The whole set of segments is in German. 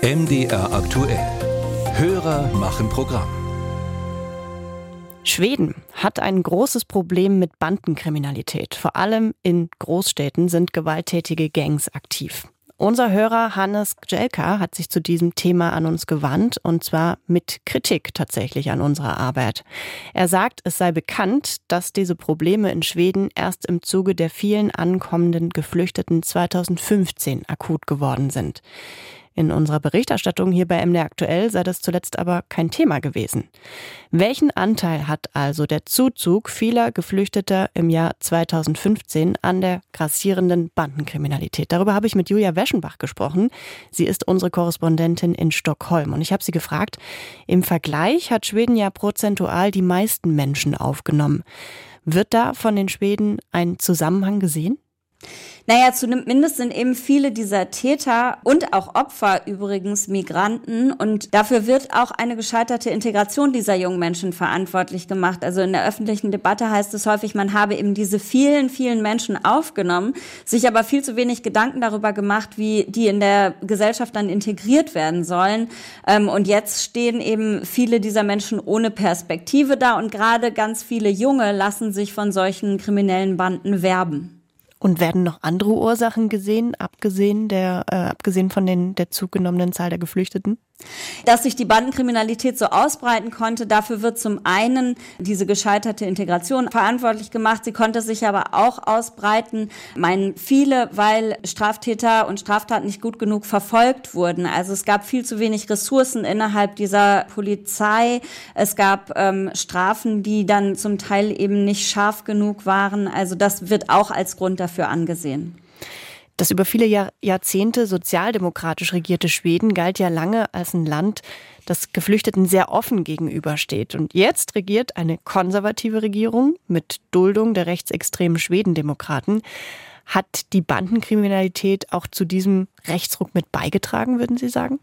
MDR aktuell. Hörer machen Programm. Schweden hat ein großes Problem mit Bandenkriminalität. Vor allem in Großstädten sind gewalttätige Gangs aktiv. Unser Hörer Hannes Gjelka hat sich zu diesem Thema an uns gewandt und zwar mit Kritik tatsächlich an unserer Arbeit. Er sagt, es sei bekannt, dass diese Probleme in Schweden erst im Zuge der vielen ankommenden Geflüchteten 2015 akut geworden sind. In unserer Berichterstattung hier bei MD Aktuell sei das zuletzt aber kein Thema gewesen. Welchen Anteil hat also der Zuzug vieler Geflüchteter im Jahr 2015 an der grassierenden Bandenkriminalität? Darüber habe ich mit Julia Weschenbach gesprochen. Sie ist unsere Korrespondentin in Stockholm. Und ich habe sie gefragt, im Vergleich hat Schweden ja prozentual die meisten Menschen aufgenommen. Wird da von den Schweden ein Zusammenhang gesehen? Naja, zumindest sind eben viele dieser Täter und auch Opfer übrigens Migranten und dafür wird auch eine gescheiterte Integration dieser jungen Menschen verantwortlich gemacht. Also in der öffentlichen Debatte heißt es häufig, man habe eben diese vielen, vielen Menschen aufgenommen, sich aber viel zu wenig Gedanken darüber gemacht, wie die in der Gesellschaft dann integriert werden sollen. Ähm, und jetzt stehen eben viele dieser Menschen ohne Perspektive da und gerade ganz viele Junge lassen sich von solchen kriminellen Banden werben. Und werden noch andere Ursachen gesehen, abgesehen der, äh, abgesehen von den der zugenommenen Zahl der Geflüchteten? Dass sich die Bandenkriminalität so ausbreiten konnte, dafür wird zum einen diese gescheiterte Integration verantwortlich gemacht. Sie konnte sich aber auch ausbreiten, meinen viele, weil Straftäter und Straftaten nicht gut genug verfolgt wurden. Also es gab viel zu wenig Ressourcen innerhalb dieser Polizei. Es gab ähm, Strafen, die dann zum Teil eben nicht scharf genug waren. Also das wird auch als Grund dafür angesehen. Das über viele Jahr Jahrzehnte sozialdemokratisch regierte Schweden galt ja lange als ein Land, das Geflüchteten sehr offen gegenübersteht. Und jetzt regiert eine konservative Regierung mit Duldung der rechtsextremen Schwedendemokraten. Hat die Bandenkriminalität auch zu diesem Rechtsruck mit beigetragen, würden Sie sagen?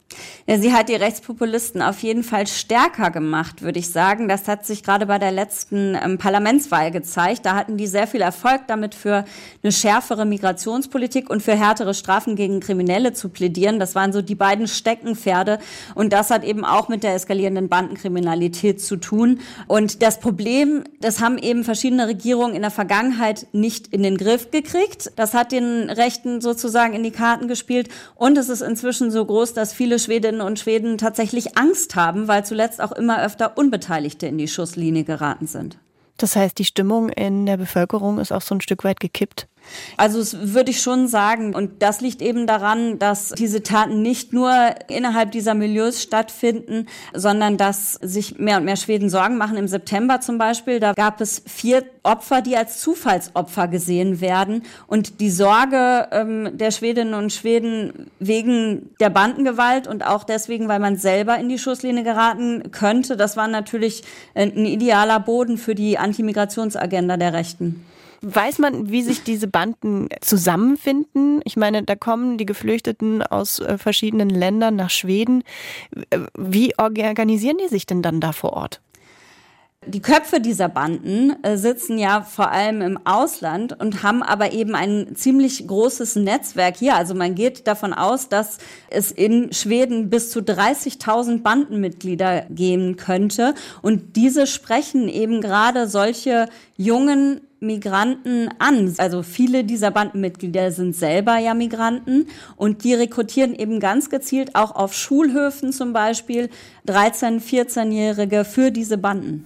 Ja, sie hat die Rechtspopulisten auf jeden Fall stärker gemacht, würde ich sagen. Das hat sich gerade bei der letzten ähm, Parlamentswahl gezeigt. Da hatten die sehr viel Erfolg damit für eine schärfere Migrationspolitik und für härtere Strafen gegen Kriminelle zu plädieren. Das waren so die beiden Steckenpferde. Und das hat eben auch mit der eskalierenden Bandenkriminalität zu tun. Und das Problem, das haben eben verschiedene Regierungen in der Vergangenheit nicht in den Griff gekriegt. Das hat den Rechten sozusagen in die Karten gespielt. Und es ist inzwischen so groß, dass viele Schwedinnen und Schweden tatsächlich Angst haben, weil zuletzt auch immer öfter Unbeteiligte in die Schusslinie geraten sind. Das heißt, die Stimmung in der Bevölkerung ist auch so ein Stück weit gekippt. Also das würde ich schon sagen. Und das liegt eben daran, dass diese Taten nicht nur innerhalb dieser Milieus stattfinden, sondern dass sich mehr und mehr Schweden Sorgen machen. Im September zum Beispiel, da gab es vier Opfer, die als Zufallsopfer gesehen werden. Und die Sorge ähm, der Schwedinnen und Schweden wegen der Bandengewalt und auch deswegen, weil man selber in die Schusslinie geraten könnte, das war natürlich ein idealer Boden für die Antimigrationsagenda der Rechten. Weiß man, wie sich diese Banden zusammenfinden? Ich meine, da kommen die Geflüchteten aus äh, verschiedenen Ländern nach Schweden. Äh, wie organisieren die sich denn dann da vor Ort? Die Köpfe dieser Banden äh, sitzen ja vor allem im Ausland und haben aber eben ein ziemlich großes Netzwerk hier. Also man geht davon aus, dass es in Schweden bis zu 30.000 Bandenmitglieder geben könnte. Und diese sprechen eben gerade solche jungen Migranten an. Also viele dieser Bandenmitglieder sind selber ja Migranten und die rekrutieren eben ganz gezielt auch auf Schulhöfen zum Beispiel 13-, 14-Jährige für diese Banden.